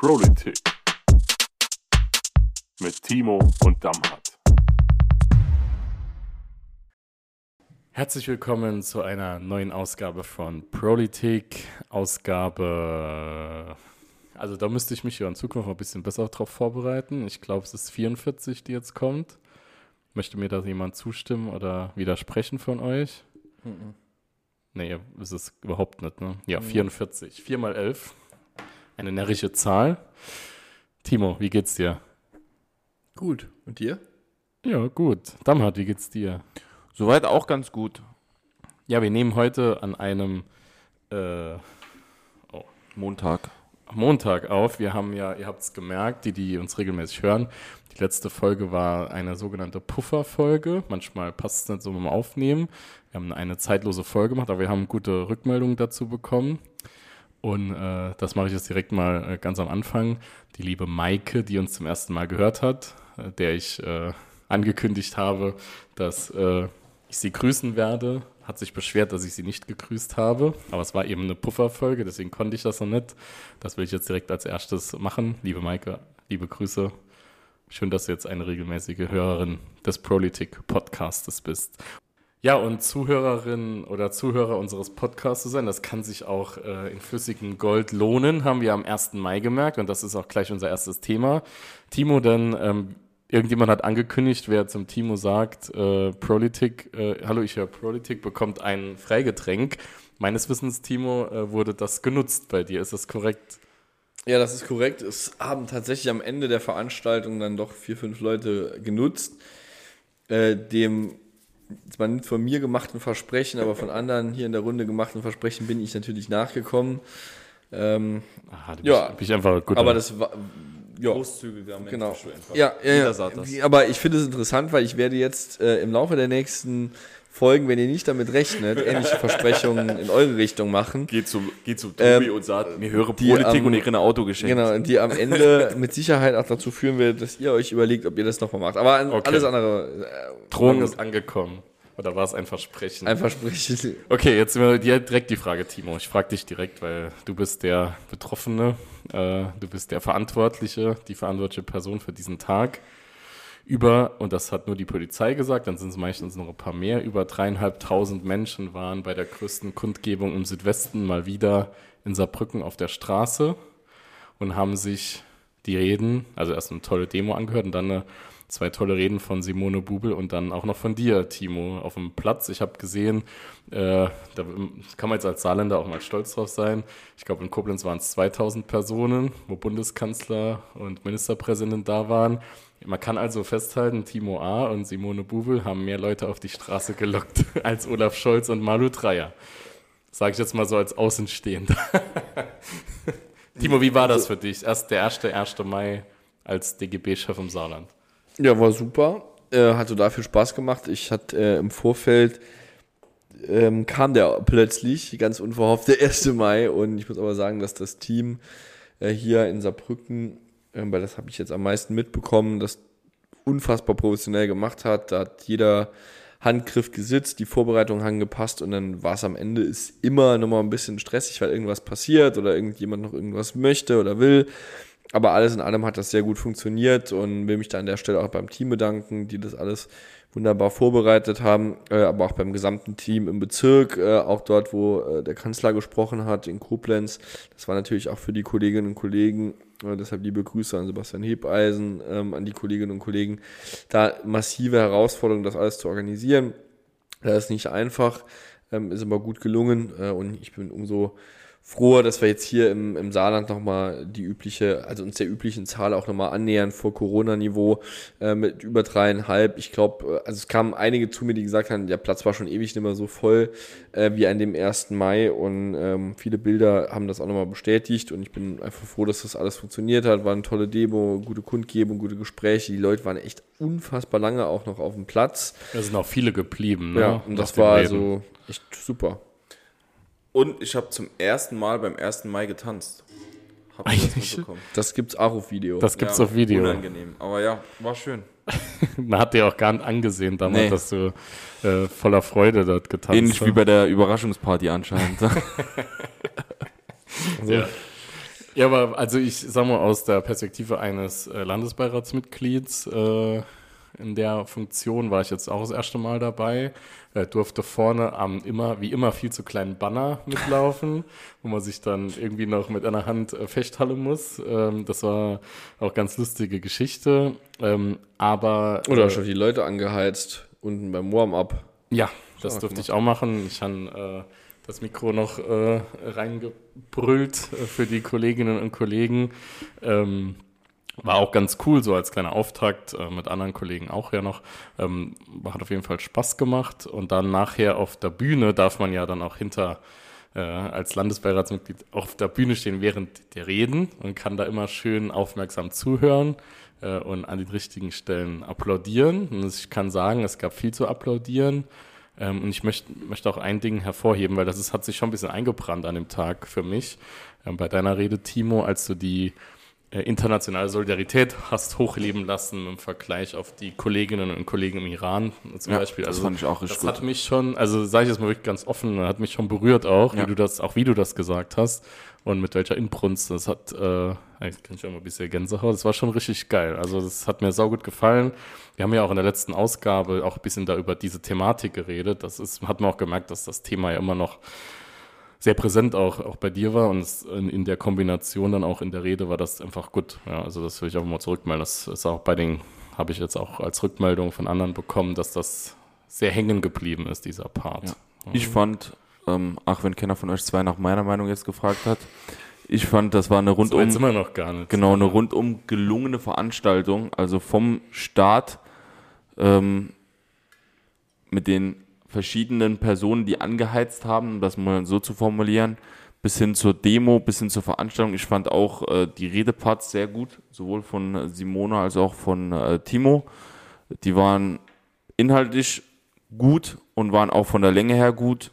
Politik mit Timo und Damhardt. Herzlich willkommen zu einer neuen Ausgabe von Politik. Ausgabe. Also, da müsste ich mich ja in Zukunft ein bisschen besser drauf vorbereiten. Ich glaube, es ist 44, die jetzt kommt. Möchte mir da jemand zustimmen oder widersprechen von euch? Mhm. Nee, ist es überhaupt nicht, ne? Ja, 44. 4 mal 11. Eine närrische Zahl. Timo, wie geht's dir? Gut. Und dir? Ja, gut. Damhardt, wie geht's dir? Soweit auch ganz gut. Ja, wir nehmen heute an einem äh, oh, Montag. Montag auf. Wir haben ja, ihr habt es gemerkt, die, die uns regelmäßig hören, die letzte Folge war eine sogenannte Puffer-Folge. Manchmal passt es nicht so mit dem Aufnehmen. Wir haben eine zeitlose Folge gemacht, aber wir haben gute Rückmeldungen dazu bekommen. Und äh, das mache ich jetzt direkt mal äh, ganz am Anfang. Die liebe Maike, die uns zum ersten Mal gehört hat, äh, der ich äh, angekündigt habe, dass äh, ich sie grüßen werde, hat sich beschwert, dass ich sie nicht gegrüßt habe. Aber es war eben eine Pufferfolge, deswegen konnte ich das noch nicht. Das will ich jetzt direkt als erstes machen. Liebe Maike, liebe Grüße. Schön, dass du jetzt eine regelmäßige Hörerin des Prolitic Podcastes bist. Ja, und Zuhörerin oder Zuhörer unseres Podcasts zu sein, das kann sich auch äh, in flüssigem Gold lohnen, haben wir am 1. Mai gemerkt und das ist auch gleich unser erstes Thema. Timo, denn ähm, irgendjemand hat angekündigt, wer zum Timo sagt, äh, Prolitic, äh, hallo, ich höre Prolitic, bekommt ein Freigetränk. Meines Wissens, Timo, äh, wurde das genutzt bei dir. Ist das korrekt? Ja, das ist korrekt. Es haben tatsächlich am Ende der Veranstaltung dann doch vier, fünf Leute genutzt. Äh, dem zwar nicht von mir gemachten Versprechen, aber von anderen hier in der Runde gemachten Versprechen bin ich natürlich nachgekommen. Ähm, Aha, du ja, bist, einfach gut. Aber das war ja, großzügiger Mensch. Genau. Ja, ja, ja. Aber ich finde es interessant, weil ich werde jetzt äh, im Laufe der nächsten Folgen, wenn ihr nicht damit rechnet, ähnliche Versprechungen in eure Richtung machen. Geht zu, geht zu Tobi ähm, und sagt, mir höre Politik am, und ich kriege ein Auto geschenkt. Genau, die am Ende mit Sicherheit auch dazu führen wird, dass ihr euch überlegt, ob ihr das nochmal macht. Aber okay. alles andere. Äh, Drohung ist angekommen. Oder war es ein Versprechen? Ein Versprechen. Okay, jetzt direkt die Frage, Timo. Ich frage dich direkt, weil du bist der Betroffene, äh, du bist der Verantwortliche, die verantwortliche Person für diesen Tag über, und das hat nur die Polizei gesagt, dann sind es meistens noch ein paar mehr, über dreieinhalbtausend Menschen waren bei der größten Kundgebung im Südwesten mal wieder in Saarbrücken auf der Straße und haben sich die Reden, also erst eine tolle Demo angehört und dann eine, zwei tolle Reden von Simone Bubel und dann auch noch von dir, Timo, auf dem Platz. Ich habe gesehen, äh, da kann man jetzt als Saarländer auch mal stolz drauf sein. Ich glaube, in Koblenz waren es 2000 Personen, wo Bundeskanzler und Ministerpräsident da waren. Man kann also festhalten, Timo A. und Simone Bubel haben mehr Leute auf die Straße gelockt als Olaf Scholz und Malu Dreyer. Sage ich jetzt mal so als Außenstehender. Timo, wie war das für dich? Erst der 1. 1. Mai als DGB-Chef im Saarland. Ja, war super. Äh, hatte dafür Spaß gemacht. Ich hatte äh, im Vorfeld ähm, kam der plötzlich, ganz unverhofft, der 1. Mai. Und ich muss aber sagen, dass das Team äh, hier in Saarbrücken ähm, weil das habe ich jetzt am meisten mitbekommen, das unfassbar professionell gemacht hat. Da hat jeder Handgriff gesitzt, die Vorbereitungen haben gepasst und dann war es am Ende ist immer nochmal ein bisschen stressig, weil irgendwas passiert oder irgendjemand noch irgendwas möchte oder will. Aber alles in allem hat das sehr gut funktioniert und will mich da an der Stelle auch beim Team bedanken, die das alles wunderbar vorbereitet haben, äh, aber auch beim gesamten Team im Bezirk, äh, auch dort, wo äh, der Kanzler gesprochen hat, in Koblenz. Das war natürlich auch für die Kolleginnen und Kollegen, äh, deshalb liebe Grüße an Sebastian Hebeisen, ähm, an die Kolleginnen und Kollegen, da massive Herausforderung, das alles zu organisieren. Das ist nicht einfach, ähm, ist aber gut gelungen äh, und ich bin umso froh, dass wir jetzt hier im, im Saarland nochmal die übliche, also uns der üblichen Zahl auch nochmal annähern vor Corona-Niveau äh, mit über dreieinhalb. Ich glaube, äh, also es kamen einige zu mir, die gesagt haben, der Platz war schon ewig nicht mehr so voll äh, wie an dem 1. Mai und ähm, viele Bilder haben das auch nochmal bestätigt und ich bin einfach froh, dass das alles funktioniert hat. War eine tolle Demo, gute Kundgebung, gute Gespräche. Die Leute waren echt unfassbar lange auch noch auf dem Platz. Da sind auch viele geblieben. Ne? Ja, und das war also echt super. Und ich habe zum ersten Mal beim 1. Mai getanzt. Hab das mitbekommen. Das gibt's auch auf Video. Das gibt's ja, auf Video. Unangenehm. Aber ja, war schön. Man hat dir auch gar nicht angesehen damals, nee. dass du äh, voller Freude dort getanzt hast. Ähnlich wie bei der Überraschungsparty anscheinend. ja. Ja, aber also ich sag mal aus der Perspektive eines äh, Landesbeiratsmitglieds äh, in der Funktion war ich jetzt auch das erste Mal dabei. Äh, durfte vorne am immer, wie immer, viel zu kleinen Banner mitlaufen, wo man sich dann irgendwie noch mit einer Hand äh, festhalten muss. Ähm, das war auch ganz lustige Geschichte. Ähm, aber Oder äh, schon die Leute angeheizt, unten beim Warm-up. ja, das durfte ich auch machen. Ich habe äh, das Mikro noch äh, reingebrüllt äh, für die Kolleginnen und Kollegen. Ähm, war auch ganz cool, so als kleiner Auftakt, äh, mit anderen Kollegen auch ja noch. Ähm, hat auf jeden Fall Spaß gemacht. Und dann nachher auf der Bühne darf man ja dann auch hinter äh, als Landesbeiratsmitglied auf der Bühne stehen während der Reden und kann da immer schön aufmerksam zuhören äh, und an den richtigen Stellen applaudieren. Und ich kann sagen, es gab viel zu applaudieren. Ähm, und ich möchte möchte auch ein Ding hervorheben, weil das ist, hat sich schon ein bisschen eingebrannt an dem Tag für mich. Ähm, bei deiner Rede, Timo, als du die internationale Solidarität hast hochleben lassen im Vergleich auf die Kolleginnen und Kollegen im Iran zum Ja, Beispiel. das Also fand ich auch richtig das gut. hat mich schon, also sage ich jetzt mal wirklich ganz offen, hat mich schon berührt auch, Ja. wie du das, auch wie du das gesagt hast und mit welcher Inbrunst. Das hat, äh, eigentlich kann ich auch mal ein bisschen Gänsehaut. Das war schon richtig geil. Also das hat mir saugut gefallen. Wir haben ja auch in der letzten Ausgabe auch ein bisschen da über diese Thematik geredet. Das ist, hat man auch gemerkt, dass das Thema ja immer noch sehr präsent auch, auch bei dir war und in, in der Kombination dann auch in der Rede war das einfach gut. Ja, also das will ich auch mal zurückmelden. Das ist auch bei den, habe ich jetzt auch als Rückmeldung von anderen bekommen, dass das sehr hängen geblieben ist, dieser Part. Ja. Ich fand, ähm, ach, wenn keiner von euch zwei nach meiner Meinung jetzt gefragt hat, ich fand, das war eine So rundum, sind wir noch gar nicht. genau, eine rundum gelungene Veranstaltung. Also vom Start ähm, mit den verschiedenen Personen, die angeheizt haben, um das mal so zu formulieren, bis hin zur Demo, bis hin zur Veranstaltung. Ich fand auch äh, die Redeparts sehr gut, sowohl von Simona als auch von äh, Timo. Die waren inhaltlich gut und waren auch von der Länge her gut.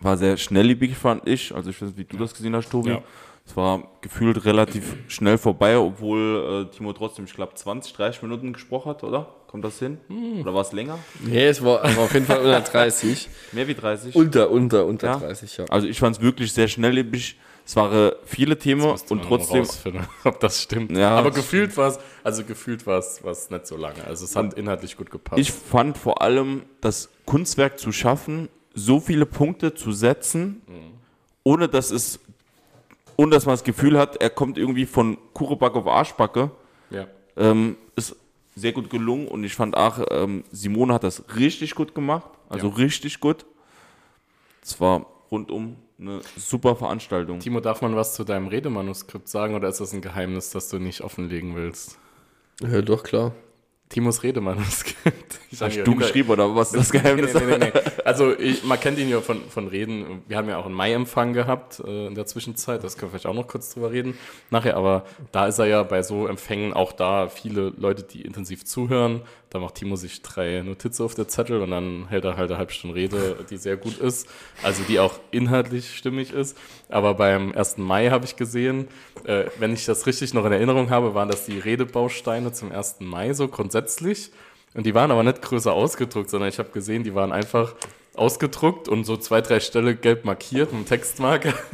War sehr schnelllebig, fand ich. Also ich weiß nicht, wie du das gesehen hast, Tobi. Ja. Es war gefühlt relativ schnell vorbei, obwohl äh, Timo trotzdem, ich glaube, 20, 30 Minuten gesprochen hat, oder? Kommt das hin? Oder war es länger? Nee, es war, war auf jeden Fall unter 30. Mehr wie 30? Unter, unter, unter Ja. 30, ja. Also ich fand es wirklich sehr schnelllebig. Es waren viele Themen Müsste und trotzdem rausfinden, ob das stimmt. Ja. Aber gefühlt war es, also gefühlt war es, war es nicht so lange. Also es hat inhaltlich gut gepasst. Ich fand vor allem das Kunstwerk zu schaffen, so viele Punkte zu setzen, ohne dass es, ohne dass man das Gefühl hat, er kommt irgendwie von Kucheback auf Arschbacke, ja. ähm, ist sehr gut gelungen und ich fand auch, ähm, Simone hat das richtig gut gemacht, also Ja. richtig gut. Es war rundum eine super Veranstaltung. Timo, darf man was zu deinem Redemanuskript sagen oder ist das ein Geheimnis, das du nicht offenlegen willst? Ja, doch, klar. Timos Redemanuskript. Ich sag Hast du geschrieben oder was ist das Geheimnis? Nee, nee, nee, nee. Also ich, man kennt ihn ja von, von Reden. Wir haben ja auch einen Mai-Empfang gehabt äh, in der Zwischenzeit. Das können wir vielleicht auch noch kurz drüber reden nachher. Aber da ist er ja bei so Empfängen auch da viele Leute, die intensiv zuhören. Da macht Timo sich drei Notizen auf der Zettel und dann hält er halt eine halbe Stunde Rede, die sehr gut ist. Also die auch inhaltlich stimmig ist. Aber beim 1. Mai habe ich gesehen, äh, wenn ich das richtig noch in Erinnerung habe, waren das die Redebausteine zum 1. Mai so grundsätzlich. Und die waren aber nicht größer ausgedruckt, sondern ich habe gesehen, die waren einfach ausgedruckt und so zwei, drei Stelle gelb markiert mit einem Textmarker.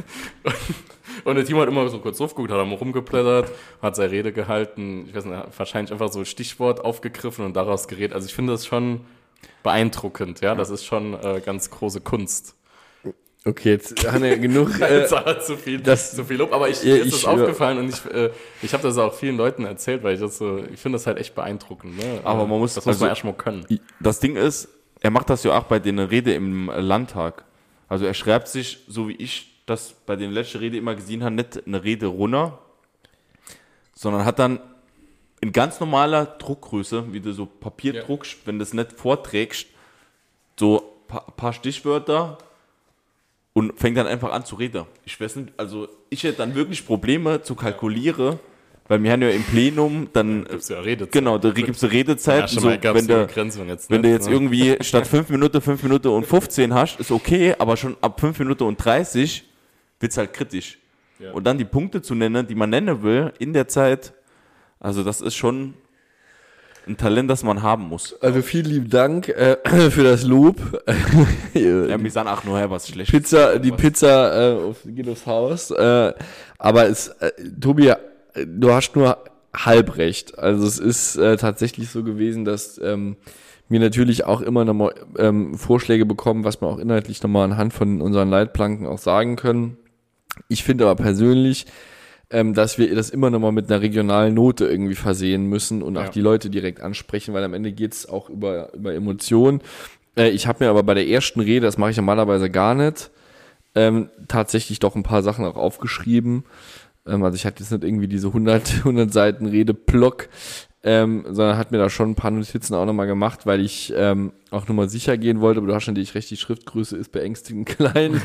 Und der Timo hat immer so kurz aufgeguckt, hat er mal rumgeblättert, hat seine Rede gehalten, ich weiß nicht, wahrscheinlich einfach so ein Stichwort aufgegriffen und daraus geredet. Also ich finde das schon beeindruckend, ja, das ist schon äh, ganz große Kunst. Okay, jetzt haben wir genug. Äh, zu viel, das- zu viel Lob, aber ich, Ja, mir ist das aufgefallen und ich, äh, ich habe das auch vielen Leuten erzählt, weil ich das so, ich finde das halt echt beeindruckend. Ne? Aber man muss- das muss also- man erstmal können. Das Ding ist, er macht das ja auch bei den Rede im Landtag. Also er schreibt sich, so wie ich das bei den letzten Rede immer gesehen habe, nicht eine Rede runter, sondern hat dann in ganz normaler Druckgröße, wie du so Papier Ja. druckst, wenn du es nicht vorträgst, so ein pa paar Stichwörter und fängt dann einfach an zu reden. Ich weiß nicht, also ich hätte dann wirklich Probleme zu kalkulieren, weil wir haben ja im Plenum dann, Gibt's ja Redezeit. genau, da gibt es eine Redezeit, Ja, schon so, mal gab's wenn der, Begrenzung jetzt wenn du jetzt ne? irgendwie statt 5 Minuten 5 Minuten und 15 hast, ist okay, aber schon ab 5 Minuten und 30 wird es halt kritisch. Ja. Und dann die Punkte zu nennen, die man nennen will in der Zeit, also das ist schon ein Talent, das man haben muss. Also vielen lieben Dank äh, für das Lob. Ja, mir sagen auch nur, was schlecht. Pizza, die Pizza äh, auf, geht aufs Haus. Äh, aber es, äh, Tobi, äh, du hast nur halb recht. Also es ist äh, tatsächlich so gewesen, dass ähm, wir natürlich auch immer nochmal ähm, Vorschläge bekommen, was wir auch inhaltlich nochmal anhand von unseren Leitplanken auch sagen können. Ich finde aber persönlich, ähm, dass wir das immer nochmal mit einer regionalen Note irgendwie versehen müssen und auch Ja. die Leute direkt ansprechen, weil am Ende geht's auch über, über Emotionen. Äh, ich habe mir aber bei der ersten Rede, das mache ich normalerweise gar nicht, ähm, tatsächlich doch ein paar Sachen auch aufgeschrieben. Ähm, also ich hatte jetzt nicht irgendwie diese 100, 100 Seiten Rede-Block, ähm, sondern hat mir da schon ein paar Notizen auch nochmal gemacht, weil ich ähm, auch nochmal sicher gehen wollte, aber du hast natürlich recht, die Schriftgröße ist beängstigend klein.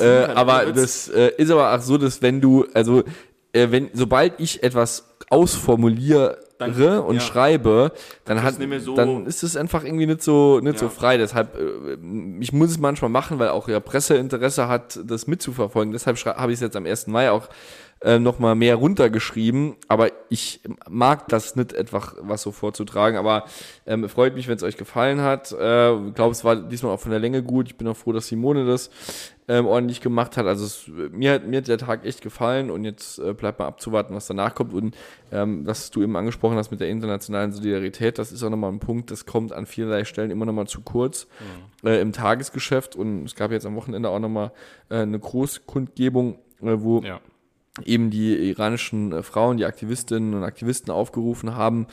Äh, aber das äh, ist aber auch so, dass wenn du, also äh, wenn, sobald ich etwas ausformuliere Dann- und ja. schreibe, dann Das hat, so- dann ist es einfach irgendwie nicht so, nicht so Ja. frei. Deshalb, äh, ich muss es manchmal machen, weil auch ja Presseinteresse hat, das mitzuverfolgen. Deshalb habe ich es jetzt am 1. Mai auch äh, nochmal mehr runtergeschrieben, aber ich mag das nicht etwas was so vorzutragen, aber ähm, freut mich, wenn es euch gefallen hat. Äh, ich glaube, es war diesmal auch von der Länge gut. Ich bin auch froh, dass Simone das ähm, ordentlich gemacht hat. Also es, mir, hat, mir hat der Tag echt gefallen und jetzt äh, bleibt mal abzuwarten, was danach kommt. Und ähm, was du eben angesprochen hast mit der internationalen Solidarität, das ist auch nochmal ein Punkt, das kommt an vielerlei Stellen immer nochmal zu kurz äh, im Tagesgeschäft. Und es gab jetzt am Wochenende auch nochmal äh, eine Großkundgebung, äh, wo Ja. Eben die iranischen äh, Frauen, die Aktivistinnen und Aktivisten aufgerufen haben.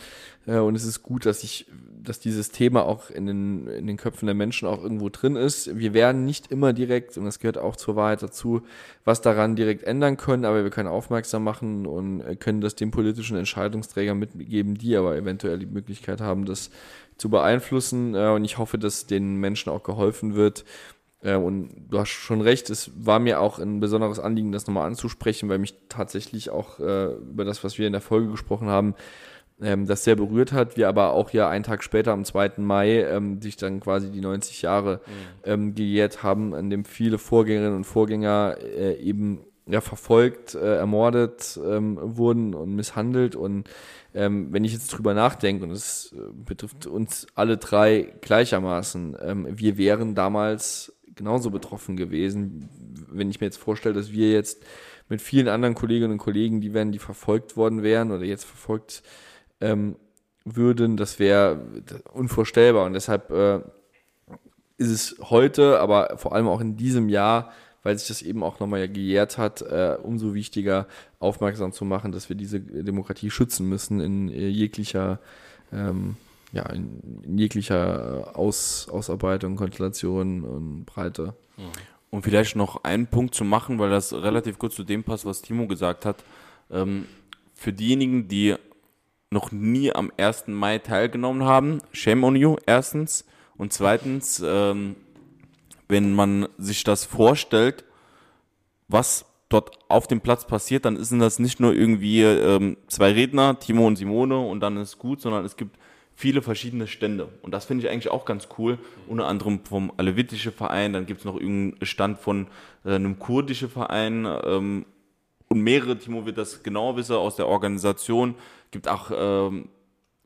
Äh, und es ist gut, dass ich, dass dieses Thema auch in den, in den Köpfen der Menschen auch irgendwo drin ist. Wir werden nicht immer direkt, und das gehört auch zur Wahrheit dazu, was daran direkt ändern können, aber wir können aufmerksam machen und äh, können das den politischen Entscheidungsträgern mitgeben, die aber eventuell die Möglichkeit haben, das zu beeinflussen. Und ich hoffe, dass den Menschen auch geholfen wird, äh, und du hast schon recht, es war mir auch ein besonderes Anliegen, das nochmal anzusprechen, weil mich tatsächlich auch äh, über das, was wir in der Folge gesprochen haben, ähm, das sehr berührt hat. Wir aber auch ja einen Tag später, am 2. Mai, ähm, sich dann quasi die 90 Jahre ähm, gejährt haben, an dem viele Vorgängerinnen und Vorgänger äh, eben ja, verfolgt, äh, ermordet ähm, wurden und misshandelt. Und ähm, wenn ich jetzt drüber nachdenke, und es äh, betrifft uns alle drei gleichermaßen, ähm, wir wären damals genauso betroffen gewesen, wenn ich mir jetzt vorstelle, dass wir jetzt mit vielen anderen Kolleginnen und Kollegen, die wären, die verfolgt worden wären oder jetzt verfolgt ähm, würden, das wäre unvorstellbar. Und deshalb äh, ist es heute, aber vor allem auch in diesem Jahr, weil sich das eben auch nochmal gejährt hat, äh, umso wichtiger aufmerksam zu machen, dass wir diese Demokratie schützen müssen in äh, jeglicher, ähm, ja, in, in jeglicher Aus, Ausarbeitung, Konstellation und Breite. Und vielleicht noch einen Punkt zu machen, weil das relativ gut zu dem passt, was Timo gesagt hat. Ähm, für diejenigen, die noch nie am 1. Mai teilgenommen haben, shame on you, erstens. Und zweitens, ähm, wenn man sich das vorstellt, was dort auf dem Platz passiert, dann sind das nicht nur irgendwie ähm, zwei Redner, Timo und Simone, und dann ist gut, sondern es gibt viele verschiedene Stände. Und das finde ich eigentlich auch ganz cool. Unter anderem vom Alevitische Verein, dann gibt es noch irgendeinen Stand von äh, einem kurdischen Verein ähm, und mehrere, Timo wird das genauer wissen, aus der Organisation. Gibt auch ähm,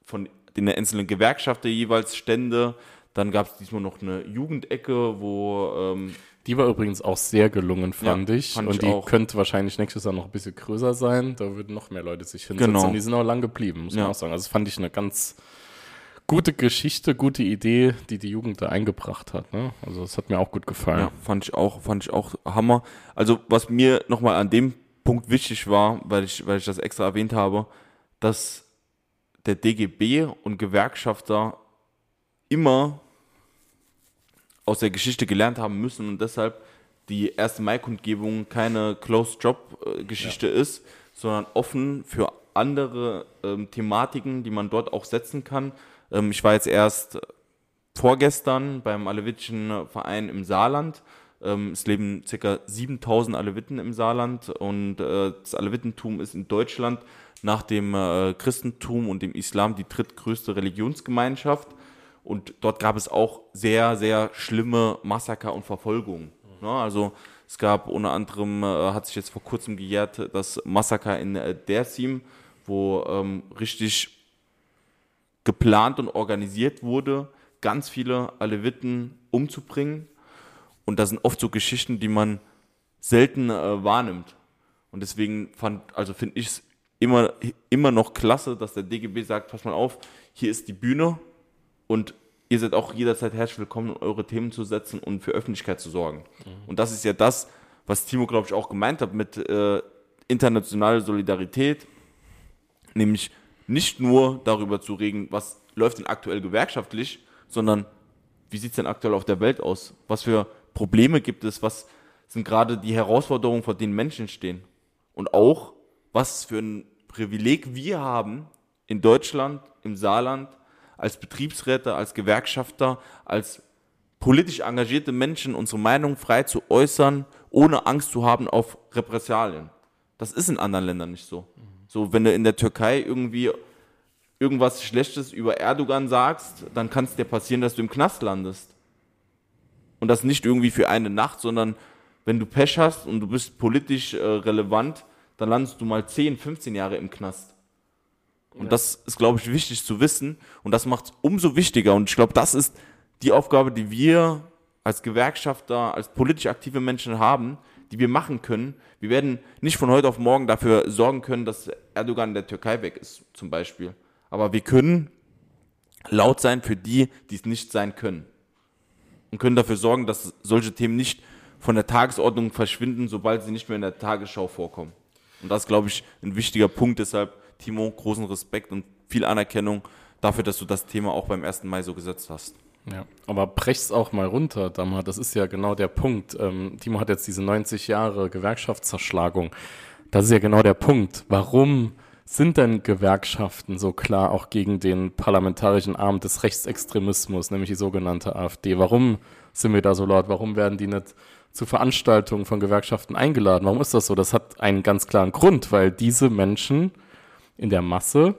von den einzelnen Gewerkschaften jeweils Stände. Dann gab es diesmal noch eine Jugendecke, wo ähm, Die war übrigens auch sehr gelungen, fand Ja, ich. fand und ich die auch. könnte wahrscheinlich nächstes Jahr noch ein bisschen größer sein. Da würden noch mehr Leute sich hinsetzen. Genau. Und die sind auch lang geblieben, muss Ja. man auch sagen. Also das fand ich eine ganz gute Geschichte, gute Idee, die die Jugend da eingebracht hat. Ne? Also das hat mir auch gut gefallen. Ja, fand ich auch, fand ich auch Hammer. Also was mir nochmal an dem Punkt wichtig war, weil ich, weil ich das extra erwähnt habe, dass der DGB und Gewerkschafter immer aus der Geschichte gelernt haben müssen und deshalb die 1. Mai-Kundgebung keine Closed-Job-Geschichte ist, sondern offen für andere ähm, Thematiken, die man dort auch setzen kann. Ähm, ich war jetzt erst vorgestern beim Alevitischen Verein im Saarland. Ähm, es leben ca. 7000 Aleviten im Saarland und äh, das Alevitentum ist in Deutschland nach dem äh, Christentum und dem Islam die drittgrößte Religionsgemeinschaft. Und dort gab es auch sehr, sehr schlimme Massaker und Verfolgungen. Ne? Also es gab unter anderem, äh, hat sich jetzt vor kurzem gejährt, das Massaker in Dersim, wo ähm, richtig geplant und organisiert wurde, ganz viele Aleviten umzubringen. Und das sind oft so Geschichten, die man selten äh, wahrnimmt. Und deswegen fand, also finde ich es immer, immer noch klasse, dass der DGB sagt, pass mal auf, hier ist die Bühne und ihr seid auch jederzeit herzlich willkommen, eure Themen zu setzen und für Öffentlichkeit zu sorgen. Und das ist ja das, was Timo, glaube ich, auch gemeint hat mit äh, internationaler Solidarität, nämlich nicht nur darüber zu reden, was läuft denn aktuell gewerkschaftlich, sondern wie sieht es denn aktuell auf der Welt aus? Was für Probleme gibt es? Was sind gerade die Herausforderungen, vor denen Menschen stehen? Und auch, was für ein Privileg wir haben in Deutschland, im Saarland, als Betriebsräte, als Gewerkschafter, als politisch engagierte Menschen unsere Meinung frei zu äußern, ohne Angst zu haben auf Repressalien. Das ist in anderen Ländern nicht so. So, wenn du in der Türkei irgendwie irgendwas Schlechtes über Erdogan sagst, dann kann es dir passieren, dass du im Knast landest. Und das nicht irgendwie für eine Nacht, sondern wenn du Pech hast und du bist politisch äh, relevant, dann landest du mal 10, 15 Jahre im Knast. Und das ist, glaube ich, wichtig zu wissen. Und das macht es umso wichtiger. Und ich glaube, das ist die Aufgabe, die wir als Gewerkschafter, als politisch aktive Menschen haben, die wir machen können. Wir werden nicht von heute auf morgen dafür sorgen können, dass Erdogan in der Türkei weg ist, zum Beispiel. Aber wir können laut sein für die, die es nicht sein können. Und können dafür sorgen, dass solche Themen nicht von der Tagesordnung verschwinden, sobald sie nicht mehr in der Tagesschau vorkommen. Und das ist, glaube ich, ein wichtiger Punkt. Deshalb, Timo, großen Respekt und viel Anerkennung dafür, dass du das Thema auch beim 1. Mai so gesetzt hast. Ja, aber brech's auch mal runter, Dammer. Das ist ja genau der Punkt. Ähm, Timo hat jetzt diese 90 Jahre Gewerkschaftszerschlagung. Das ist ja genau der Punkt. Warum sind denn Gewerkschaften so klar auch gegen den parlamentarischen Arm des Rechtsextremismus, nämlich die sogenannte AfD? Warum sind wir da so laut? Warum werden die nicht zu Veranstaltungen von Gewerkschaften eingeladen? Warum ist das so? Das hat einen ganz klaren Grund, weil diese Menschen in der Masse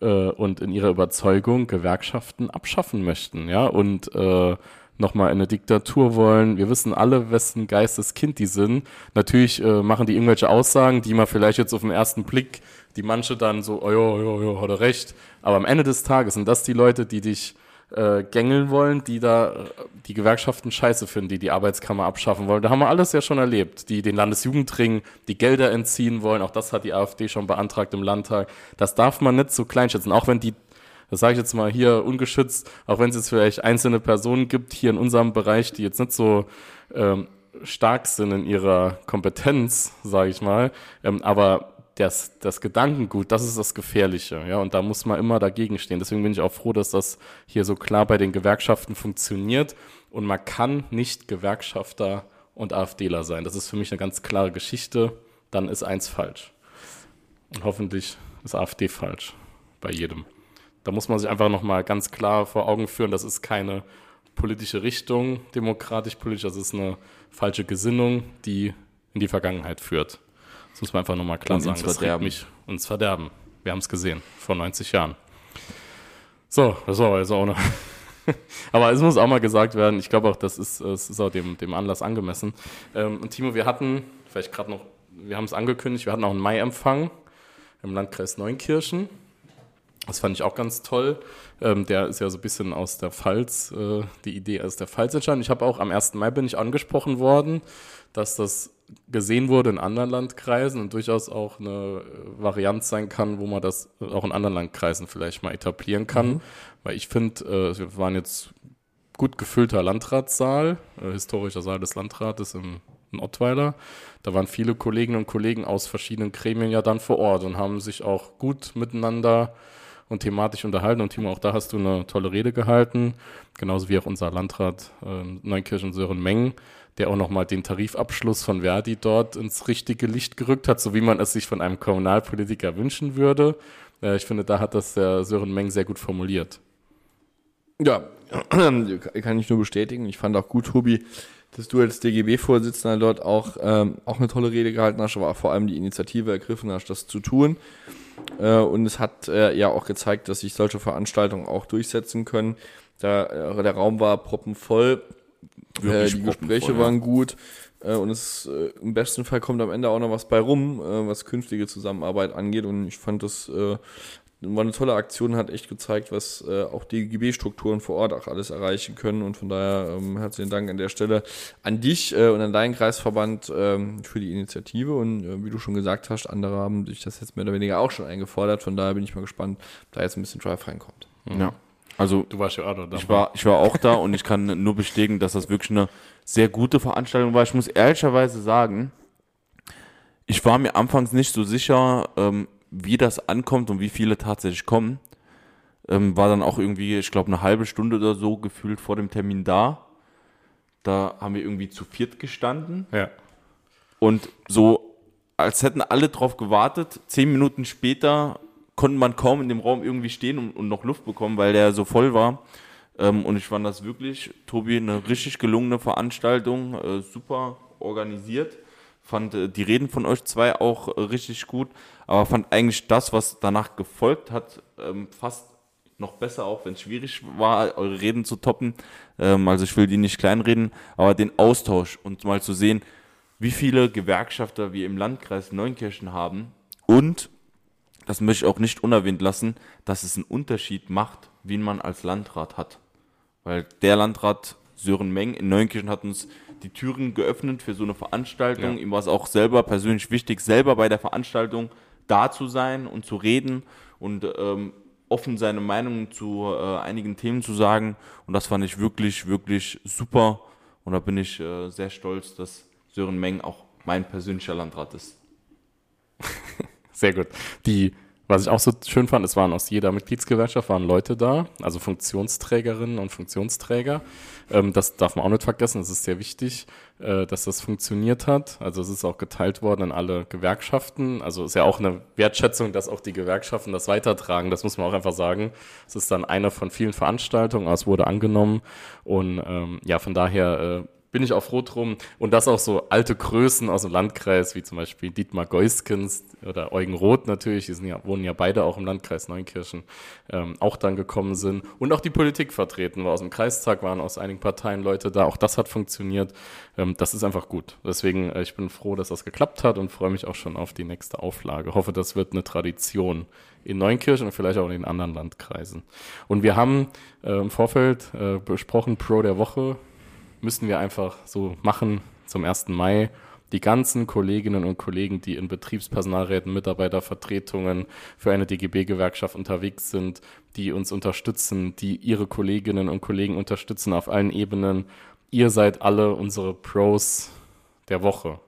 äh, und in ihrer Überzeugung Gewerkschaften abschaffen möchten, ja, und äh, nochmal in eine Diktatur wollen. Wir wissen alle, wessen Geisteskind die sind. Natürlich äh, machen die irgendwelche Aussagen, die man vielleicht jetzt auf den ersten Blick, die manche dann so, oh jo, jo, jo, hat er recht. Aber am Ende des Tages sind das die Leute, die dich äh, gängeln wollen, die da äh, die Gewerkschaften scheiße finden, die die Arbeitskammer abschaffen wollen. Da haben wir alles ja schon erlebt. Die den Landesjugendring die Gelder entziehen wollen. Auch das hat die AfD schon beantragt im Landtag. Das darf man nicht so kleinschätzen. Auch wenn die das sage ich jetzt mal hier ungeschützt, auch wenn es jetzt vielleicht einzelne Personen gibt hier in unserem Bereich, die jetzt nicht so ähm, stark sind in ihrer Kompetenz, sage ich mal, ähm, aber das, das Gedankengut, das ist das Gefährliche, ja, und da muss man immer dagegen stehen. Deswegen bin ich auch froh, dass das hier so klar bei den Gewerkschaften funktioniert und man kann nicht Gewerkschafter und AfDler sein. Das ist für mich eine ganz klare Geschichte. Dann ist eins falsch. Und hoffentlich ist AfD falsch bei jedem. Da muss man sich einfach nochmal ganz klar vor Augen führen, das ist keine politische Richtung, demokratisch-politisch, das ist eine falsche Gesinnung, die in die Vergangenheit führt. Das muss man einfach nochmal klar Und sagen. ins Das Verderben. mich ins Verderben. Wir haben es gesehen, vor 90 Jahren. So, das war jetzt auch eine. Aber es muss auch mal gesagt werden, ich glaube auch, das ist, es ist auch dem, dem Anlass angemessen. Ähm, und Timo, wir hatten, vielleicht gerade noch, wir haben es angekündigt, wir hatten auch einen Mai-Empfang im Landkreis Neunkirchen. Das fand ich auch ganz toll. Ähm, der ist ja so ein bisschen aus der Pfalz, äh, die Idee aus der Pfalz entstanden. Ich habe auch am 1. Mai bin ich angesprochen worden, dass das gesehen wurde in anderen Landkreisen und durchaus auch eine äh, Variante sein kann, wo man das auch in anderen Landkreisen vielleicht mal etablieren kann. Weil ich finde, äh, wir waren jetzt gut gefüllter Landratssaal, äh, historischer Saal des Landrates im, in Ottweiler. Da waren viele Kolleginnen und Kollegen aus verschiedenen Gremien ja dann vor Ort und haben sich auch gut miteinander und thematisch unterhalten. Und Timo, auch da hast du eine tolle Rede gehalten, genauso wie auch unser Landrat äh, Neunkirchen Sören Meng, der auch nochmal den Tarifabschluss von Verdi dort ins richtige Licht gerückt hat, so wie man es sich von einem Kommunalpolitiker wünschen würde. Äh, ich finde, da hat das der Sören Meng sehr gut formuliert. Ja, kann ich nur bestätigen. Ich fand auch gut, Tobi, dass du als DGB-Vorsitzender dort auch, ähm, auch eine tolle Rede gehalten hast, aber vor allem die Initiative ergriffen hast, das zu tun. Äh, und es hat äh, ja auch gezeigt, dass sich solche Veranstaltungen auch durchsetzen können. Da, äh, der Raum war proppenvoll, äh, Wirklich die proppenvoll, Gespräche ja. waren gut äh, und es äh, im besten Fall kommt am Ende auch noch was bei rum, äh, was künftige Zusammenarbeit angeht. Und ich fand das äh, war eine tolle Aktion, hat echt gezeigt, was äh, auch die GB-Strukturen vor Ort auch alles erreichen können. Und von daher ähm, herzlichen Dank an der Stelle an dich äh, und an deinen Kreisverband ähm, für die Initiative. Und äh, wie du schon gesagt hast, andere haben sich das jetzt mehr oder weniger auch schon eingefordert. Von daher bin ich mal gespannt, ob da jetzt ein bisschen Drive reinkommt. Ja. Also Du warst ja auch da. ich war, ich war auch da und ich kann nur bestätigen, dass das wirklich eine sehr gute Veranstaltung war. Ich muss ehrlicherweise sagen, ich war mir anfangs nicht so sicher, ähm, wie das ankommt und wie viele tatsächlich kommen. Ähm, war dann auch irgendwie, ich glaube, eine halbe Stunde oder so gefühlt vor dem Termin da. Da haben wir irgendwie zu viert gestanden. Ja. Und so, als hätten alle drauf gewartet, zehn Minuten später konnte man kaum in dem Raum irgendwie stehen und, und noch Luft bekommen, weil der so voll war. Ähm, und ich fand das wirklich, Tobi, eine richtig gelungene Veranstaltung, äh, super organisiert. Fand äh, die Reden von euch zwei auch äh, richtig gut, aber fand eigentlich das, was danach gefolgt hat, ähm, fast noch besser, auch wenn es schwierig war, eure Reden zu toppen. Ähm, also ich will die nicht kleinreden, aber den Austausch und mal zu sehen, wie viele Gewerkschafter wir im Landkreis Neunkirchen haben und das möchte ich auch nicht unerwähnt lassen, dass es einen Unterschied macht, wen man als Landrat hat. Weil der Landrat Sören Meng in Neunkirchen hat uns die Türen geöffnet für so eine Veranstaltung. Ja. Ihm war es auch selber persönlich wichtig, selber bei der Veranstaltung da zu sein und zu reden und ähm, offen seine Meinung zu äh, einigen Themen zu sagen. Und das fand ich wirklich, wirklich super. Und da bin ich äh, sehr stolz, dass Sören Meng auch mein persönlicher Landrat ist. Sehr gut. Die, was ich auch so schön fand, es waren aus jeder Mitgliedsgewerkschaft waren Leute da, also Funktionsträgerinnen und Funktionsträger. Ähm, das darf man auch nicht vergessen, das ist sehr wichtig, äh, dass das funktioniert hat. Also es ist auch geteilt worden in alle Gewerkschaften. Also ist ja auch eine Wertschätzung, dass auch die Gewerkschaften das weitertragen. Das muss man auch einfach sagen. Es ist dann eine von vielen Veranstaltungen, aber es wurde angenommen. Und ähm, ja, von daher äh, bin ich auch froh drum. Und dass auch so alte Größen aus dem Landkreis, wie zum Beispiel Dietmar Geuskens oder Eugen Roth natürlich, die sind ja, wohnen ja beide auch im Landkreis Neunkirchen, ähm, auch dann gekommen sind. Und auch die Politik vertreten war. Aus dem Kreistag waren aus einigen Parteien Leute da. Auch das hat funktioniert. Ähm, das ist einfach gut. Deswegen, äh, ich bin froh, dass das geklappt hat und freue mich auch schon auf die nächste Auflage. Hoffe, das wird eine Tradition in Neunkirchen und vielleicht auch in den anderen Landkreisen. Und wir haben äh, im Vorfeld äh, besprochen, Pro der Woche müssen wir einfach so machen zum 1. Mai. Die ganzen Kolleginnen und Kollegen, die in Betriebspersonalräten, Mitarbeitervertretungen für eine DGB-Gewerkschaft unterwegs sind, die uns unterstützen, die ihre Kolleginnen und Kollegen unterstützen auf allen Ebenen. Ihr seid alle unsere Pros der Woche,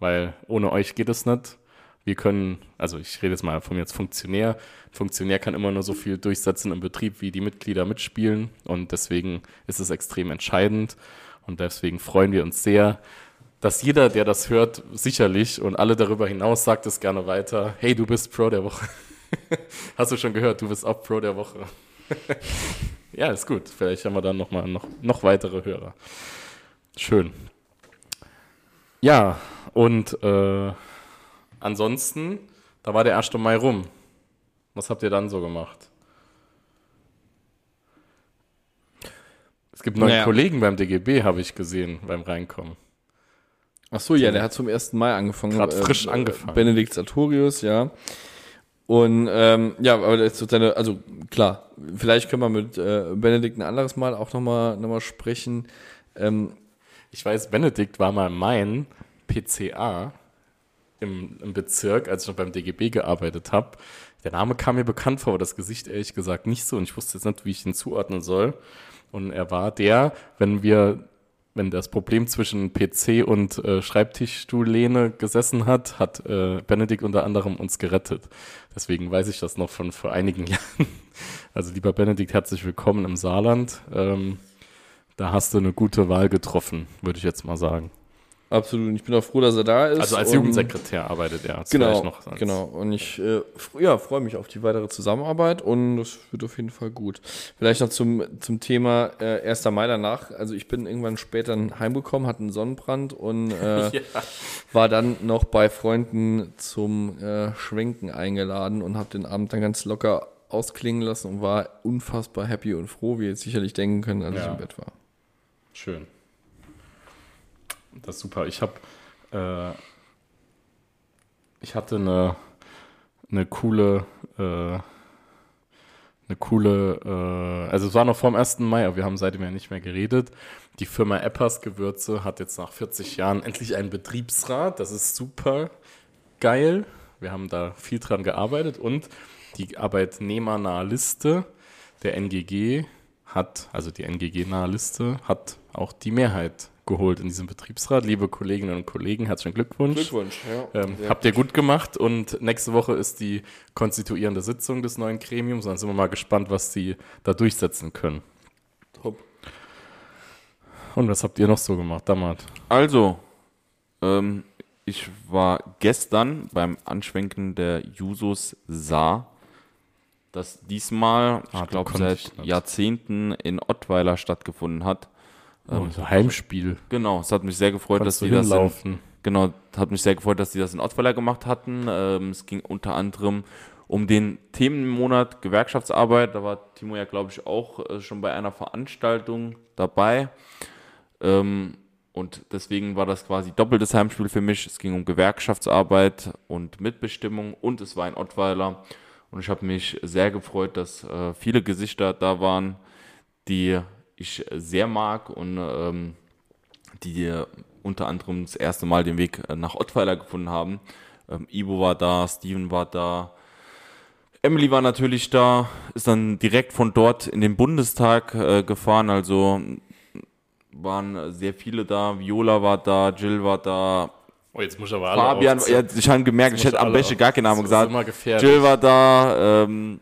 weil ohne euch geht es nicht. Wir können, also ich rede jetzt mal von mir als Funktionär. Funktionär kann immer nur so viel durchsetzen im Betrieb, wie die Mitglieder mitspielen. Und deswegen ist es extrem entscheidend. Und deswegen freuen wir uns sehr, dass jeder, der das hört, sicherlich und alle darüber hinaus sagt es gerne weiter. Hey, du bist Pro der Woche. Hast du schon gehört, du bist auch Pro der Woche. ja, ist gut. Vielleicht haben wir dann noch mal noch, noch weitere Hörer. Schön. Ja, und äh, ansonsten, da war der 1. Mai rum. Was habt ihr dann so gemacht? Es gibt neue Naja. Kollegen beim DGB, habe ich gesehen, beim Reinkommen. Ach so, ja, der hat zum 1. Mai angefangen. Grad frisch angefangen. Benedikt Sartorius, ja. Und ähm, ja, aber das ist seine, also klar, vielleicht können wir mit äh, Benedikt ein anderes Mal auch nochmal noch mal sprechen. Ähm, Ich weiß, Benedikt war mal mein PCA im, im Bezirk, als ich noch beim DGB gearbeitet habe. Der Name kam mir bekannt vor, aber das Gesicht ehrlich gesagt nicht so. Und ich wusste jetzt nicht, wie ich ihn zuordnen soll. Und er war der, wenn wir, wenn das Problem zwischen PC und äh, Schreibtischstuhllehne gesessen hat, hat äh, Benedikt unter anderem uns gerettet. Deswegen weiß ich das noch von vor einigen Jahren. Also lieber Benedikt, herzlich willkommen im Saarland. Ähm, da hast du eine gute Wahl getroffen, würde ich jetzt mal sagen. Absolut. Und ich bin auch froh, dass er da ist. Also als Jugendsekretär arbeitet er. Genau, genau. Und ich äh, ja, freue mich auf die weitere Zusammenarbeit und das wird auf jeden Fall gut. Vielleicht noch zum, zum Thema äh, 1. Mai danach. Also ich bin irgendwann später heimgekommen, hatte einen Sonnenbrand und äh, Ja. war dann noch bei Freunden zum äh, Schwenken eingeladen und habe den Abend dann ganz locker ausklingen lassen und war unfassbar happy und froh, wie ihr jetzt sicherlich denken könnt, als ich Ja. im Bett war. Schön. Das ist super. Ich habe, äh, ich hatte eine, eine coole, äh, eine coole, äh, also es war noch vor dem 1. Mai, aber wir haben seitdem ja nicht mehr geredet. Die Firma Eppers Gewürze hat jetzt nach 40 Jahren endlich einen Betriebsrat. Das ist super geil. Wir haben da viel dran gearbeitet und die arbeitnehmernahe Liste der NGG hat, also die NGG-nahe Liste, hat auch die Mehrheit geholt in diesem Betriebsrat. Liebe Kolleginnen und Kollegen, herzlichen Glückwunsch. Glückwunsch, ja. Ähm, habt ihr gut gemacht und nächste Woche ist die konstituierende Sitzung des neuen Gremiums. Dann sind wir mal gespannt, was die da durchsetzen können. top. Und was habt ihr noch so gemacht, Damat? Also, ähm, ich war gestern beim Anschwenken der Jusos Saar, das diesmal, Ah, ich da glaube, seit. Jahrzehnten in Ottweiler stattgefunden hat. Oh, so Heimspiel. Genau, es hat mich sehr gefreut, Konntest dass die das in. Genau, hat mich sehr gefreut, dass die das in Ottweiler gemacht hatten. Ähm, es ging unter anderem um den Themenmonat Gewerkschaftsarbeit. Da war Timo ja, glaube ich, auch äh, schon bei einer Veranstaltung dabei. Ähm, und deswegen war das quasi doppeltes Heimspiel für mich. Es ging um Gewerkschaftsarbeit und Mitbestimmung und es war in Ottweiler. Und ich habe mich sehr gefreut, dass äh, viele Gesichter da waren, die ich sehr mag und ähm, die unter anderem das erste Mal den Weg äh, nach Ottweiler gefunden haben. Ähm, Ivo war da, Steven war da, Emily war natürlich da, ist dann direkt von dort in den Bundestag äh, gefahren, also waren sehr viele da, Viola war da, Jill war da, Oh, jetzt muss ich aber alle Fabian, ja, ich habe gemerkt, Jetzt ich hätte am besten gar keinen Namen gesagt. Jill war da, ähm,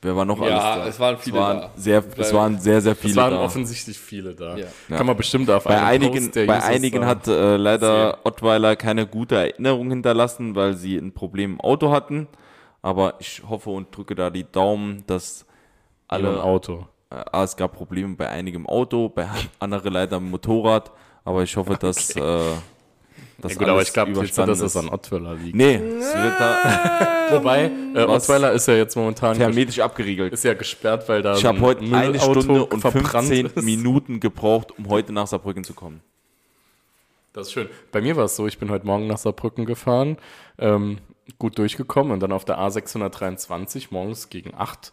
wer war noch Ja, alles da? es waren viele es waren da. Sehr, es waren sehr, sehr viele Es waren da. offensichtlich viele da. Ja. Kann man bestimmt auf Bei einigen, Post der bei einigen da hat äh, leider sehen. Ottweiler keine gute Erinnerung hinterlassen, weil sie ein Problem im Auto hatten. Aber ich hoffe und drücke da die Daumen, dass alle im Auto. äh, ah, es gab Probleme bei einigem Auto, bei anderen leider im Motorrad. Aber ich hoffe, dass, äh, dass Ja, gut, aber ich glaube nicht, so, dass es an Ottweiler liegt. Nee, es wird da Wobei, äh, Was? Ottweiler ist ja jetzt momentan hermetisch abgeriegelt. ist ja gesperrt, weil da Ich so habe ein heute eine Müllauto Stunde und verbrannt 15 ist. Minuten gebraucht, um heute nach Saarbrücken zu kommen. Das ist schön. Bei mir war es so, ich bin heute Morgen nach Saarbrücken gefahren, ähm, gut durchgekommen und dann auf der A623 morgens gegen 8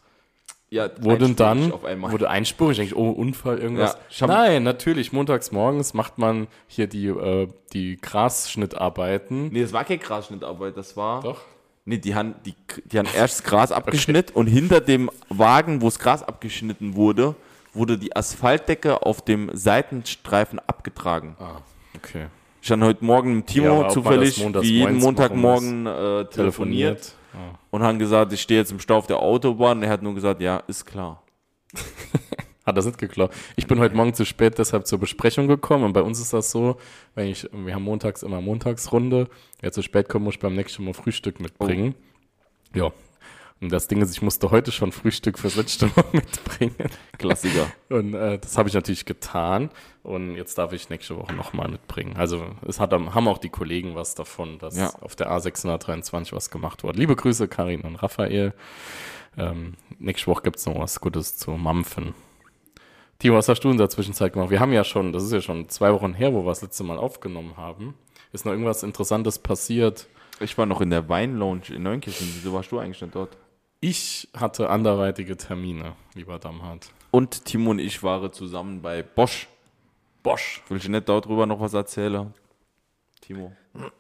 Ja, wurde einspurig dann auf einmal. wurde einspurig. Ich denke, oh, Unfall, irgendwas. Ja, Nein, natürlich, montags morgens macht man hier die, äh, die Grasschnittarbeiten. Nee, das war kein Grasschnittarbeit, das war. Doch. Nee, die haben, die, die haben erst das Gras abgeschnitten und hinter dem Wagen, wo das Gras abgeschnitten wurde, wurde die Asphaltdecke auf dem Seitenstreifen abgetragen. Ah, okay. Ich habe heute Morgen mit Ja, Timo man zufällig, wie jeden Montagmorgen äh, telefoniert, Telefoniert. Und haben gesagt, ich stehe jetzt im Stau auf der Autobahn. Und er hat nur gesagt, ja, ist klar. Hat das nicht geklappt. Ich bin heute Morgen zu spät deshalb zur Besprechung gekommen und bei uns ist das so, wenn ich, wir haben montags immer Montagsrunde, wer zu spät kommt, muss ich beim nächsten Mal Frühstück mitbringen. Ja. Und das Ding ist, ich musste heute schon Frühstück fürs letzte Mal mitbringen. Klassiker. Und äh, das habe ich natürlich getan. Und jetzt darf ich nächste Woche nochmal mitbringen. Also es hat, haben auch die Kollegen was davon, dass Ja. auf der A623 was gemacht wurde. Liebe Grüße, Karin und Raphael. Ähm, nächste Woche gibt es noch was Gutes zu Mampfen. Timo, was hast du in der Zwischenzeit gemacht? Wir haben ja schon, das ist ja schon zwei Wochen her, wo wir das letzte Mal aufgenommen haben. Ist noch irgendwas Interessantes passiert? Ich war noch in der Weinlounge in Neunkirchen. Wieso warst du eigentlich nicht dort? Ich hatte anderweitige Termine, lieber Damhardt. Und Timo und ich waren zusammen bei Bosch. Bosch. Will ich nicht darüber noch was erzählen? Timo.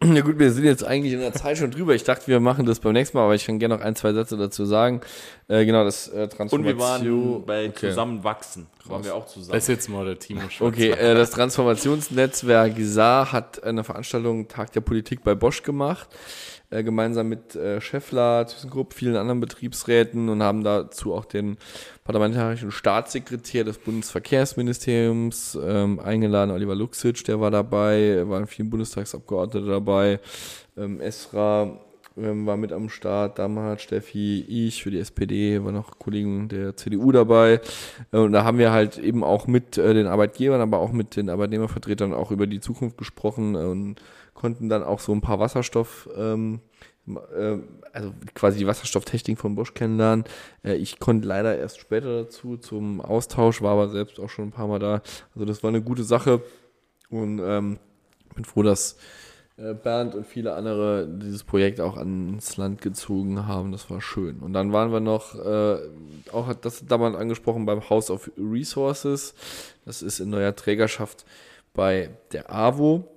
Ja gut, wir sind jetzt eigentlich in der Zeit schon drüber. Ich dachte, wir machen das beim nächsten Mal, aber ich kann gerne noch ein, zwei Sätze dazu sagen. Äh, genau, das äh, Und Transformation. wir waren bei Okay. Zusammenwachsen. Waren wir auch zusammen. Das ist jetzt mal der Timo Schwarz. Okay, äh, das Transformationsnetzwerk Saar hat eine Veranstaltung Tag der Politik bei Bosch gemacht, äh, gemeinsam mit äh, Scheffler, ThyssenKrupp, vielen anderen Betriebsräten und haben dazu auch den parlamentarischen Staatssekretär des Bundesverkehrsministeriums ähm, eingeladen, Oliver Luxic, der war dabei, waren viele Bundestagsabgeordnete dabei, ähm, Esra ähm, war mit am Start, Damhardt, Steffi, ich für die SPD, waren noch Kollegen der CDU dabei. Äh, Und da haben wir halt eben auch mit äh, den Arbeitgebern, aber auch mit den Arbeitnehmervertretern auch über die Zukunft gesprochen und konnten dann auch so ein paar Wasserstoff, ähm, äh, also quasi die Wasserstofftechnik von Bosch kennenlernen. Äh, ich konnte leider erst später dazu zum Austausch, war aber selbst auch schon ein paar Mal da. Also das war eine gute Sache und ähm, bin froh, dass äh, Bernd und viele andere dieses Projekt auch ans Land gezogen haben. Das war schön. Und dann waren wir noch, äh, auch hat das damals angesprochen, beim House of Resources. Das ist in neuer Trägerschaft bei der AWO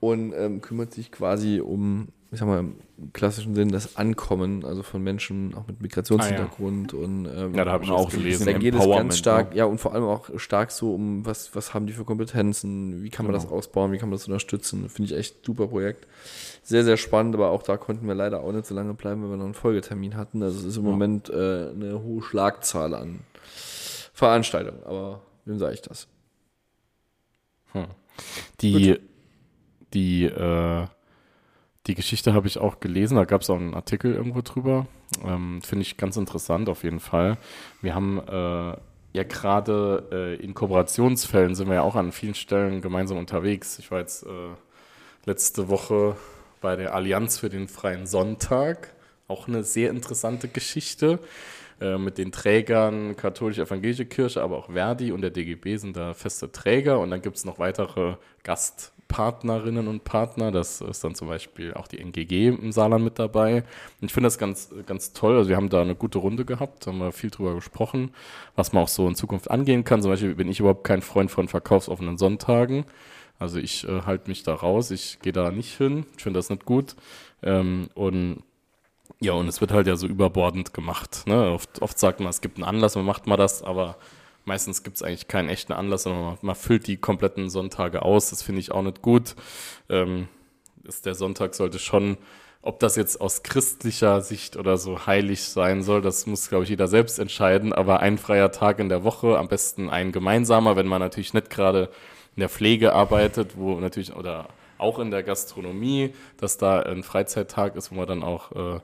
und ähm, kümmert sich quasi um, ich sag mal, im klassischen Sinn das Ankommen, also von Menschen auch mit Migrationshintergrund und ähm, Ja, da habe ich auch gelesen. da geht es ganz stark, ne? ja, und vor allem auch stark so um, was, was haben die für Kompetenzen, wie kann man das ausbauen, wie kann man das unterstützen. Finde ich echt super Projekt. Sehr, sehr spannend, aber auch da konnten wir leider auch nicht so lange bleiben, weil wir noch einen Folgetermin hatten. Also es ist im Moment äh, eine hohe Schlagzahl an Veranstaltungen, aber wem sage ich das? Die, die, äh, die Geschichte habe ich auch gelesen, da gab es auch einen Artikel irgendwo drüber. Ähm, Finde ich ganz interessant auf jeden Fall. Wir haben äh, ja gerade äh, in Kooperationsfällen sind wir ja auch an vielen Stellen gemeinsam unterwegs. Ich war jetzt äh, letzte Woche bei der Allianz für den freien Sonntag. Auch eine sehr interessante Geschichte. Äh, mit den Trägern katholisch-evangelische Kirche, aber auch Verdi und der DGB sind da feste Träger. Und dann gibt es noch weitere Gastpartnerinnen und Partner. Das ist dann zum Beispiel auch die NGG im Saarland mit dabei. Und ich finde das ganz, ganz toll. Also wir haben da eine gute Runde gehabt, haben wir viel drüber gesprochen, was man auch so in Zukunft angehen kann. Zum Beispiel bin ich überhaupt kein Freund von verkaufsoffenen Sonntagen. Also ich äh, halte mich da raus, ich gehe da nicht hin, ich finde das nicht gut. Ähm, und ja, und es wird halt ja so überbordend gemacht. Ne? Oft, oft sagt man, es gibt einen Anlass, man macht mal das, aber meistens gibt es eigentlich keinen echten Anlass, sondern man, man füllt die kompletten Sonntage aus. Das finde ich auch nicht gut. Ähm, ist der Sonntag sollte schon, ob das jetzt aus christlicher Sicht oder so heilig sein soll, das muss, glaube ich, jeder selbst entscheiden. Aber ein freier Tag in der Woche, am besten ein gemeinsamer, wenn man natürlich nicht gerade in der Pflege arbeitet, wo natürlich, oder auch in der Gastronomie, dass da ein Freizeittag ist, wo man dann auch, äh,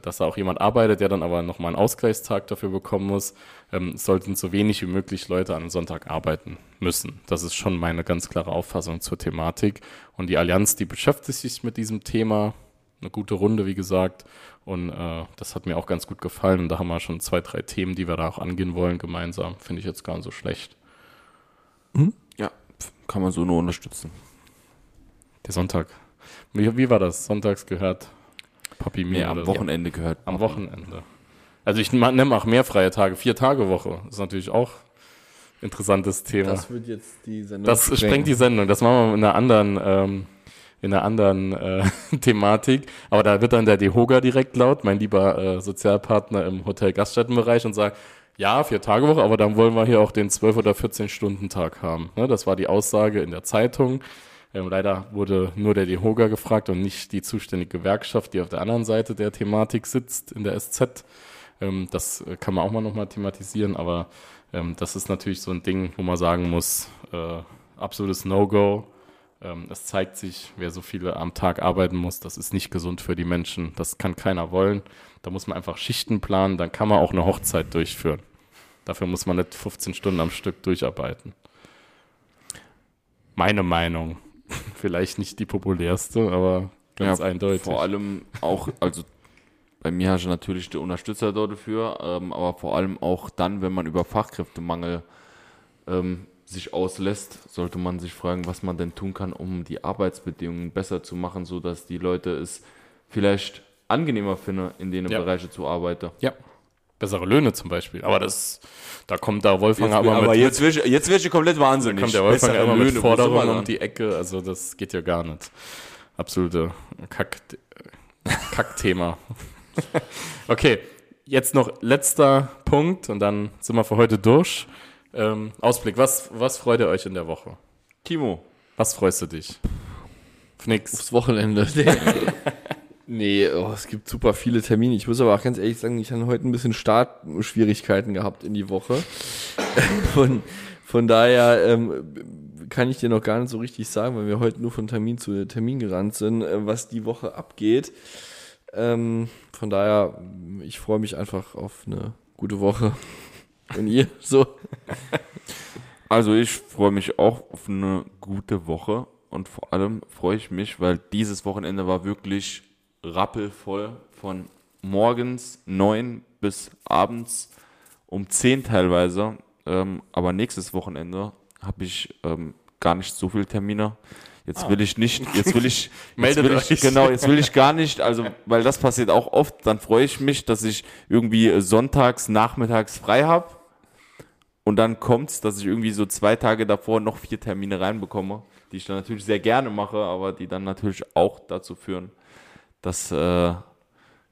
dass da auch jemand arbeitet, der dann aber nochmal einen Ausgleichstag dafür bekommen muss, ähm, sollten so wenig wie möglich Leute an einem Sonntag arbeiten müssen. Das ist schon meine ganz klare Auffassung zur Thematik. Und die Allianz, die beschäftigt sich mit diesem Thema, eine gute Runde, wie gesagt. Und äh, das hat mir auch ganz gut gefallen. Und da haben wir schon zwei, drei Themen, die wir da auch angehen wollen, gemeinsam. Finde ich jetzt gar nicht so schlecht. Ja, pf, kann man so nur unterstützen. Der Sonntag. Wie, wie war das? Sonntags gehört Papi mir Nee, am oder so? Wochenende gehört. Am Wochenende. Also ich nehme auch mehr freie Tage, vier Tage Woche. Das ist natürlich auch ein interessantes Thema. Das wird jetzt die Sendung Das sprengt die Sendung. Das machen wir in einer anderen, ähm, in einer anderen äh, Thematik. Aber da wird dann der Dehoga direkt laut, mein lieber äh, Sozialpartner im Hotel-Gaststättenbereich und sagt, ja, vier Tage Woche, aber dann wollen wir hier auch den 12 oder 14 Stunden Tag haben. Ne, das war die Aussage in der Zeitung. Ähm, leider wurde nur der Dehoga gefragt und nicht die zuständige Gewerkschaft, die auf der anderen Seite der Thematik sitzt in der SZ. Ähm, das äh, kann man auch mal nochmal thematisieren, aber ähm, das ist natürlich so ein Ding, wo man sagen muss, äh, absolutes No-Go. Ähm, es zeigt sich, wer so viele am Tag arbeiten muss, das ist nicht gesund für die Menschen. Das kann keiner wollen. Da muss man einfach Schichten planen, dann kann man auch eine Hochzeit durchführen. Dafür muss man nicht 15 Stunden am Stück durcharbeiten. Meine Meinung. Vielleicht nicht die populärste, aber ganz Ja, eindeutig. Vor allem auch, also bei mir hast du natürlich die Unterstützer dort dafür, ähm, aber vor allem auch dann, wenn man über Fachkräftemangel ähm, sich auslässt, sollte man sich fragen, was man denn tun kann, um die Arbeitsbedingungen besser zu machen, sodass die Leute es vielleicht angenehmer finden, in den Ja. Bereichen zu arbeiten. Ja. Bessere Löhne zum Beispiel. Aber das, da kommt da Wolfgang aber, aber mit, jetzt wird ich, jetzt ich komplett wahnsinnig. kommt der Wolfgang Bessere immer mit Löhne, wo Forderungen um die Ecke. Also das geht ja gar nicht. Absolute Kack, Kackthema. okay, jetzt noch letzter Punkt und dann sind wir für heute durch. Ähm, Ausblick, was, was freut ihr euch in der Woche? Timo, Was freust du dich? Auf nix. Aufs Wochenende. nee, oh, es gibt super viele Termine. Ich muss aber auch ganz ehrlich sagen, ich habe heute ein bisschen Startschwierigkeiten gehabt in die Woche. Von, von daher ähm, kann ich dir noch gar nicht so richtig sagen, weil wir heute nur von Termin zu Termin gerannt sind, äh, was die Woche abgeht. Ähm, von daher, ich freue mich einfach auf eine gute Woche. Und ihr so? Also ich freue mich auch auf eine gute Woche und vor allem freue ich mich, weil dieses Wochenende war wirklich rappelvoll von morgens neun bis abends um zehn teilweise. Ähm, aber nächstes Wochenende habe ich ähm, gar nicht so viele Termine. Jetzt will ich nicht, jetzt will ich, jetzt Meldet will ich, genau, jetzt will ich gar nicht, also, weil das passiert auch oft, dann freue ich mich, dass ich irgendwie sonntags, nachmittags frei habe. Und dann kommt's, dass ich irgendwie so zwei Tage davor noch vier Termine reinbekomme, die ich dann natürlich sehr gerne mache, aber die dann natürlich auch dazu führen, dass äh,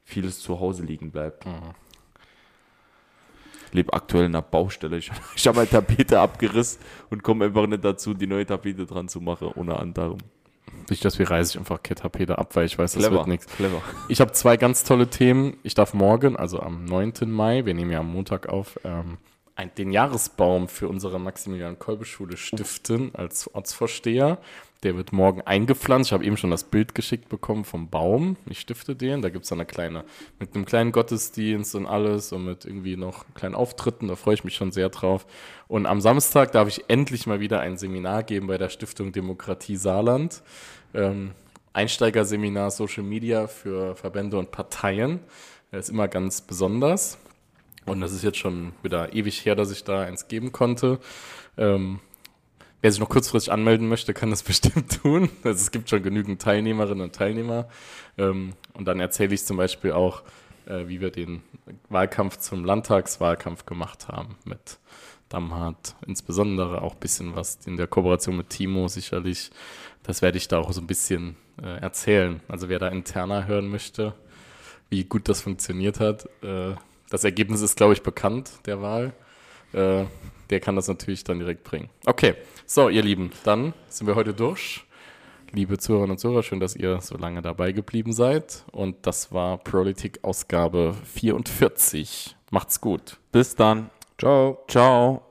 vieles zu Hause liegen bleibt. Ich lebe aktuell in einer Baustelle. Ich, ich habe eine Tapete abgerissen und komme einfach nicht dazu, die neue Tapete dran zu machen, unter anderem. Nicht, dass wir reiße ich einfach Ketapede ab, weil ich weiß, das Clever, wird nichts. clever. Ich habe zwei ganz tolle Themen. Ich darf morgen, also am 9. Mai, wir nehmen ja am Montag auf, ähm, den Jahresbaum für unsere Maximilian-Kolbe-Schule stiften als Ortsvorsteher. Der wird morgen eingepflanzt. Ich habe eben schon das Bild geschickt bekommen vom Baum. Ich stifte den. Da gibt es dann eine kleine, mit einem kleinen Gottesdienst und alles und mit irgendwie noch kleinen Auftritten. Da freue ich mich schon sehr drauf. Und am Samstag darf ich endlich mal wieder ein Seminar geben bei der Stiftung Demokratie Saarland. Ähm, Einsteigerseminar Social Media für Verbände und Parteien. Das ist immer ganz besonders. Und das ist jetzt schon wieder ewig her, dass ich da eins geben konnte. Ähm, wer sich noch kurzfristig anmelden möchte, kann das bestimmt tun. Also es gibt schon genügend Teilnehmerinnen und Teilnehmer. Ähm, und dann erzähle ich zum Beispiel auch, äh, wie wir den Wahlkampf zum Landtagswahlkampf gemacht haben mit Damhardt. Insbesondere auch ein bisschen was in der Kooperation mit Timo sicherlich. Das werde ich da auch so ein bisschen äh, erzählen. Also wer da interner hören möchte, wie gut das funktioniert hat. Äh, das Ergebnis ist, glaube ich, bekannt der Wahl. Der kann das natürlich dann direkt bringen. Okay, so, ihr Lieben, dann sind wir heute durch. Liebe Zuhörerinnen und Zuhörer, schön, dass ihr so lange dabei geblieben seid. Und das war Politik Ausgabe 44. Macht's gut. Bis dann. Ciao. Ciao.